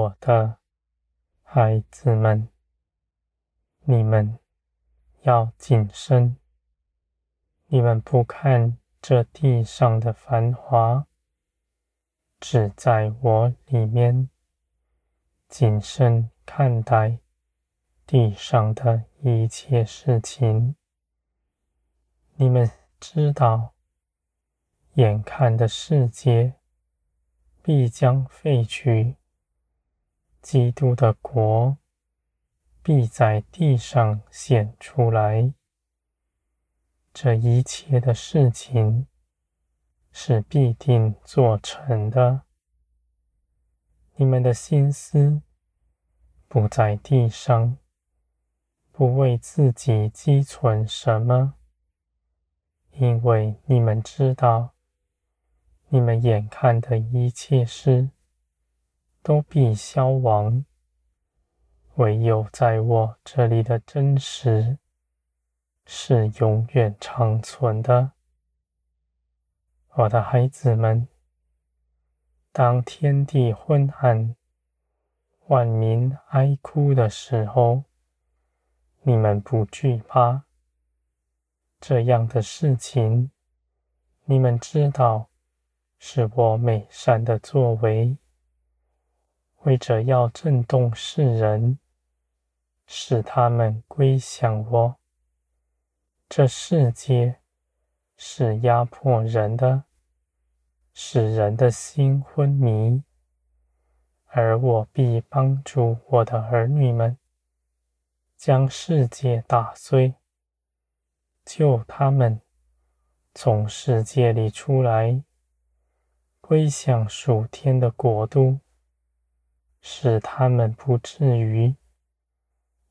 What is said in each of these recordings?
我的孩子们，你们要谨慎，你们不看这地上的繁华，只在我里面谨慎看待地上的一切事情。你们知道，眼看的世界必将废去。基督的国必在地上显出来，这一切的事情是必定做成的。你们的心思不在地上，不为自己积存什么，因为你们知道，你们眼看的一切事。都必消亡，唯有在我这里的真实是永远长存的。我的孩子们，当天地昏暗、万民哀哭的时候，你们不惧怕这样的事情。你们知道，是我美善的作为。为着要震动世人，使他们归向我。这世界是压迫人的，使人的心昏迷，而我必帮助我的儿女们，将世界打碎，救他们从世界里出来，归向属天的国度。使他们不至于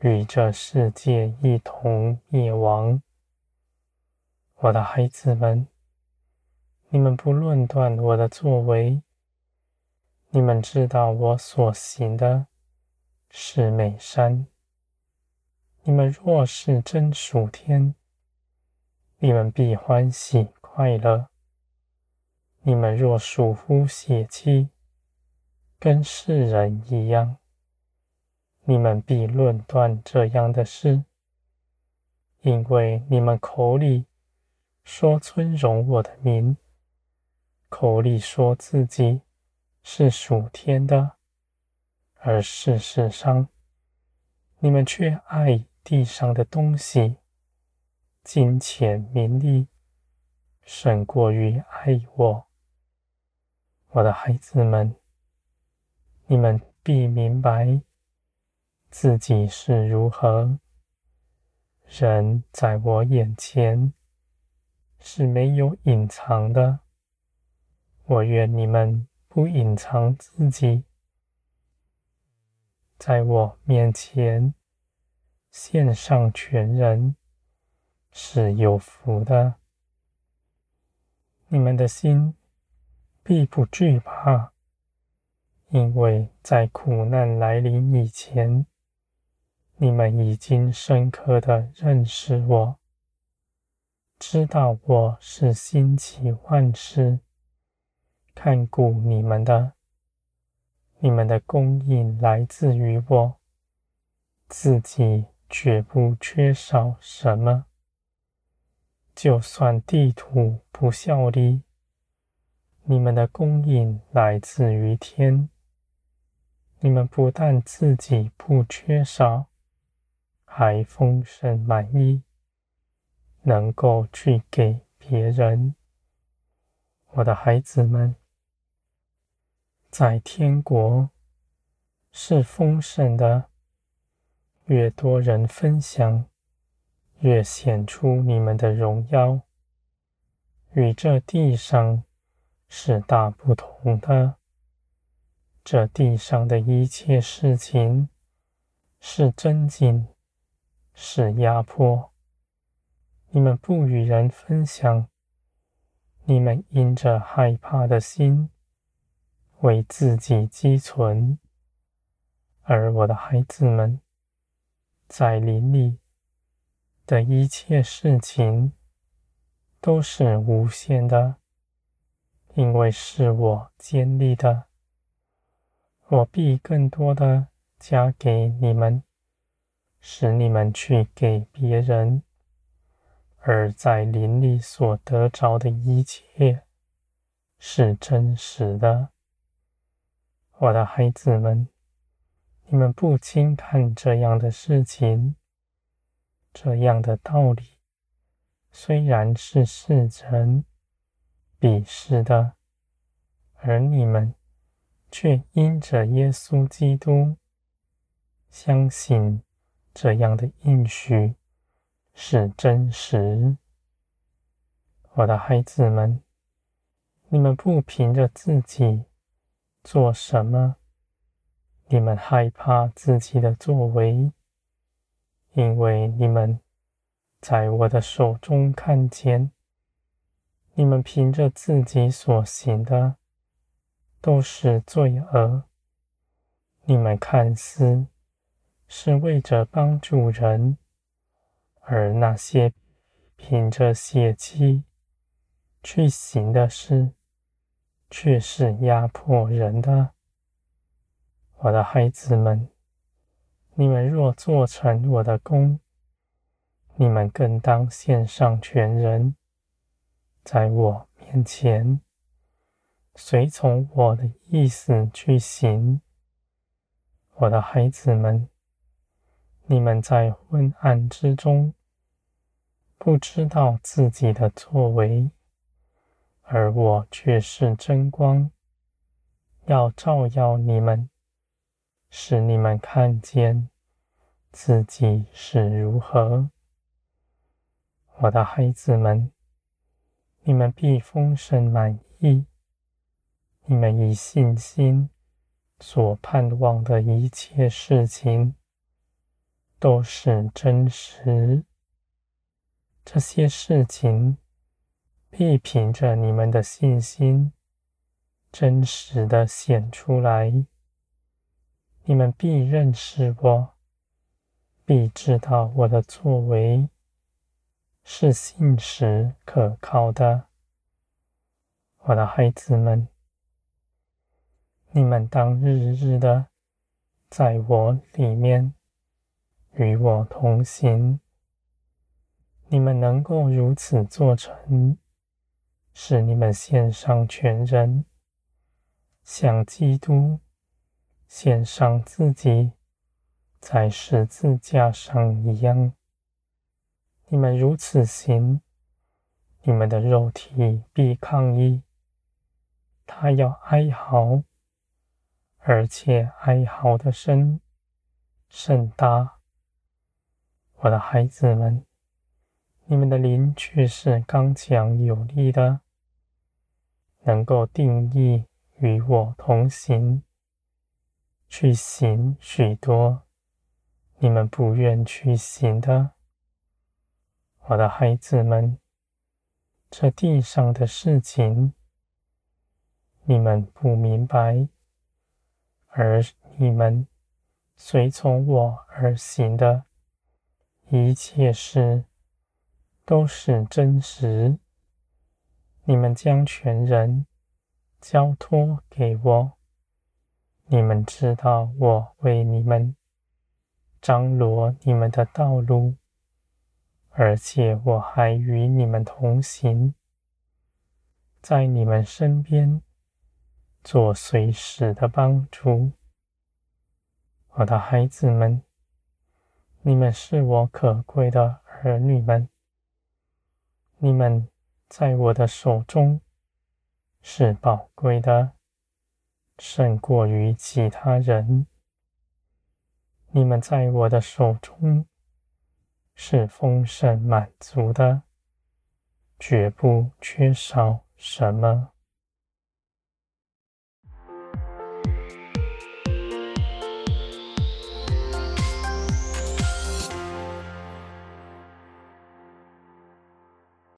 与这世界一同灭亡。我的孩子们，你们不论断我的作为，你们知道我所行的是美善。你们若是真属天，你们必欢喜快乐；你们若属乎血气，跟世人一样，你们必论断这样的事，因为你们口里说尊荣我的名，口里说自己是属天的，而事实上，你们却爱地上的东西，金钱名利，胜过于爱我。我的孩子们。你们必明白自己是如何。人在我眼前是没有隐藏的。我愿你们不隐藏自己，在我面前献上全人是有福的。你们的心必不惧怕。因为在苦难来临以前，你们已经深刻的认识我，知道我是兴起万事，看顾你们的。你们的供应来自于我，自己绝不缺少什么。就算地土不效力，你们的供应来自于天。你们不但自己不缺少，还丰盛满意，能够去给别人。我的孩子们，在天国是丰盛的，越多人分享，越显出你们的荣耀，与这地上是大不同的。这地上的一切事情是争竞，是压迫。你们不与人分享，你们因着害怕的心为自己积存。而我的孩子们，在林里的一切事情都是无限的，因为是我建立的。我必更多的加给你们，使你们去给别人，而在林里所得着的一切是真实的。我的孩子们，你们不轻看这样的事情，这样的道理，虽然是世人鄙视的，而你们却因着耶稣基督相信这样的应许是真实。我的孩子们，你们不凭着自己做什么，你们害怕自己的作为，因为你们在我的手中看见，你们凭着自己所行的都是罪恶。你们看似是为着帮助人，而那些凭着血气去行的事，却是压迫人的，我的孩子们，你们若做成我的工，你们更当献上全人，在我面前，随从我的意思去行。我的孩子们，你们在昏暗之中，不知道自己的作为。而我却是真光，要照耀你们，使你们看见自己是如何。我的孩子们，你们必丰盛满溢，你们以信心所盼望的一切事情，都是真实。这些事情。必凭着你们的信心，真实的显出来。你们必认识我，必知道我的作为是信实可靠的。我的孩子们，你们当日日的在我里面与我同行。你们能够如此做成。使你们献上全人，像基督献上自己在十字架上一样。你们如此行，你们的肉体必抗议，他要哀嚎，而且哀嚎的声甚大。我的孩子们，你们的灵却是刚强有力的。能够定义与我同行，去行许多你们不愿去行的，我的孩子们，这地上的事情你们不明白，而你们随从我而行的一切事都是真实。你们将全人交托给我，你们知道我为你们张罗你们的道路，而且我还与你们同行，在你们身边做随时的帮助。我的孩子们，你们是我可贵的儿女们，你们。在我的手中是宝贵的，胜过于其他人。你们在我的手中是丰盛满足的，绝不缺少什么。